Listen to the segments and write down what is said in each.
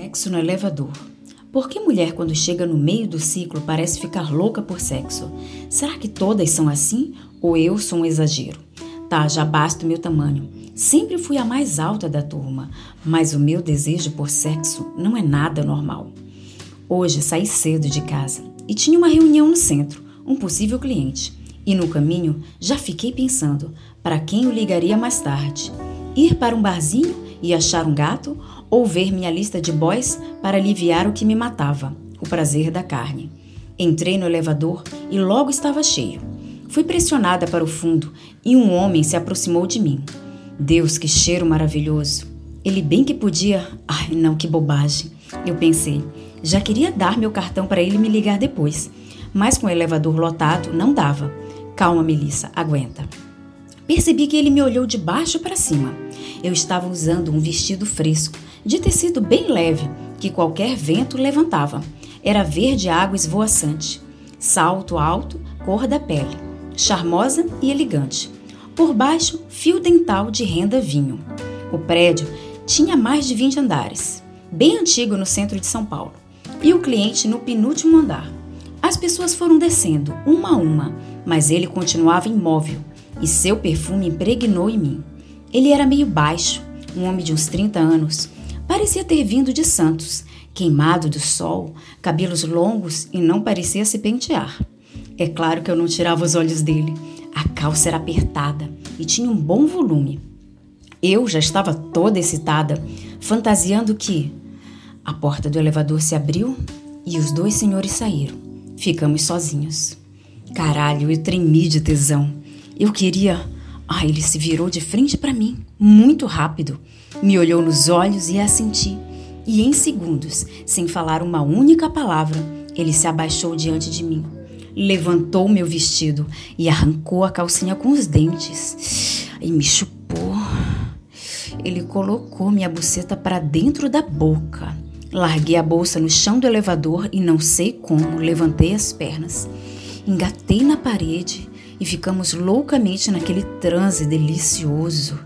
Sexo no elevador. Por que mulher, quando chega no meio do ciclo, parece ficar louca por sexo? Será que todas são assim? Ou eu sou um exagero? Tá, já basta o meu tamanho. Sempre fui a mais alta da turma, mas o meu desejo por sexo não é nada normal. Hoje saí cedo de casa e tinha uma reunião no centro, um possível cliente. E no caminho já fiquei pensando para quem eu ligaria mais tarde. Ir para um barzinho e achar um gato ou ver minha lista de boys para aliviar o que me matava, o prazer da carne. Entrei no elevador e logo estava cheio. Fui pressionada para o fundo e um homem se aproximou de mim. Deus, que cheiro maravilhoso! Ele bem que podia. Ai, não, que bobagem. Eu pensei. Já queria dar meu cartão para ele me ligar depois, mas com o elevador lotado não dava. Calma, Melissa, aguenta. Percebi que ele me olhou de baixo para cima. Eu estava usando um vestido fresco, de tecido bem leve, que qualquer vento levantava. Era verde água esvoaçante. Salto alto, cor da pele. Charmosa e elegante. Por baixo, fio dental de renda vinho. O prédio tinha mais de 20 andares. Bem antigo no centro de São Paulo. E o cliente no penúltimo andar. As pessoas foram descendo, uma a uma, mas ele continuava imóvel, e seu perfume impregnou em mim. Ele era meio baixo, um homem de uns 30 anos. Parecia ter vindo de Santos, queimado do sol, cabelos longos e não parecia se pentear. É claro que eu não tirava os olhos dele. A calça era apertada e tinha um bom volume. Eu já estava toda excitada, fantasiando que a porta do elevador se abriu e os dois senhores saíram. Ficamos sozinhos. Caralho, eu tremi de tesão. Eu queria. Ah, ele se virou de frente para mim, muito rápido. Me olhou nos olhos e assenti. E em segundos, sem falar uma única palavra, ele se abaixou diante de mim. Levantou meu vestido e arrancou a calcinha com os dentes. E me chupou. Ele colocou minha buceta para dentro da boca. Larguei a bolsa no chão do elevador e não sei como levantei as pernas. Engatei na parede e ficamos loucamente naquele transe delicioso.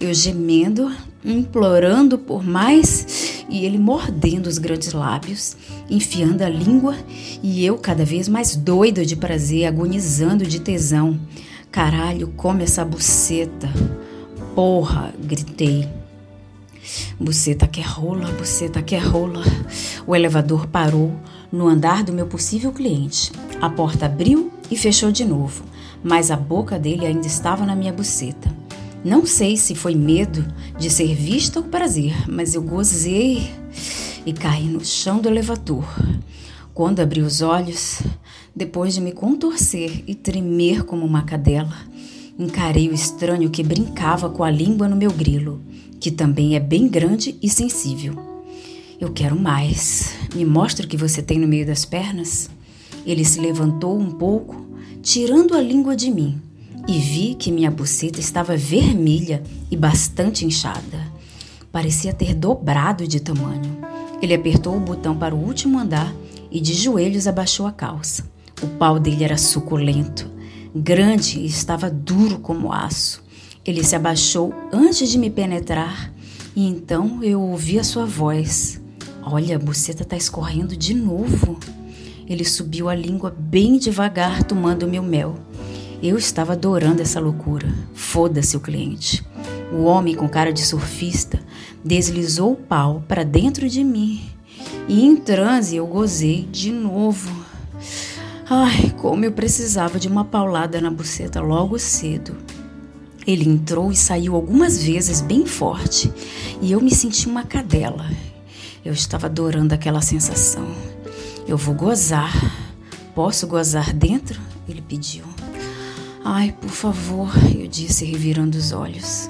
Eu gemendo, implorando por mais e ele mordendo os grandes lábios, enfiando a língua e eu cada vez mais doida de prazer, agonizando de tesão. Caralho, come essa buceta. Porra, gritei. Buceta que rola, buceta que rola. O elevador parou no andar do meu possível cliente. A porta abriu e fechou de novo mas a boca dele ainda estava na minha buceta. Não sei se foi medo de ser vista ou prazer, mas eu gozei e caí no chão do elevador. Quando abri os olhos, depois de me contorcer e tremer como uma cadela, encarei o estranho que brincava com a língua no meu grilo, que também é bem grande e sensível. Eu quero mais. Me mostra o que você tem no meio das pernas. Ele se levantou um pouco tirando a língua de mim, e vi que minha buceta estava vermelha e bastante inchada. Parecia ter dobrado de tamanho. Ele apertou o botão para o último andar e de joelhos abaixou a calça. O pau dele era suculento, grande e estava duro como aço. Ele se abaixou antes de me penetrar e então eu ouvi a sua voz. Olha, a buceta está escorrendo de novo. Ele subiu a língua bem devagar, tomando meu mel. Eu estava adorando essa loucura. Foda-se o cliente. O homem com cara de surfista deslizou o pau para dentro de mim. E em transe eu gozei de novo. Ai, como eu precisava de uma paulada na buceta logo cedo. Ele entrou e saiu algumas vezes bem forte, e eu me senti uma cadela. Eu estava adorando aquela sensação. Eu vou gozar. Posso gozar dentro? Ele pediu. Ai, por favor, eu disse, revirando os olhos.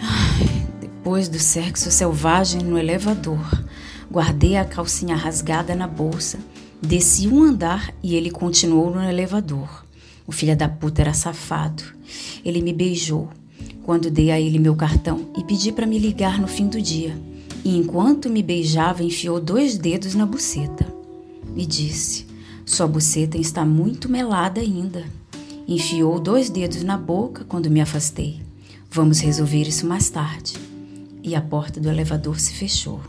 Ai, depois do sexo selvagem no elevador, guardei a calcinha rasgada na bolsa, desci um andar e ele continuou no elevador. O filho da puta era safado. Ele me beijou quando dei a ele meu cartão e pedi para me ligar no fim do dia. E enquanto me beijava, enfiou dois dedos na buceta e disse: Sua buceta está muito melada ainda. Enfiou dois dedos na boca quando me afastei. Vamos resolver isso mais tarde. E a porta do elevador se fechou.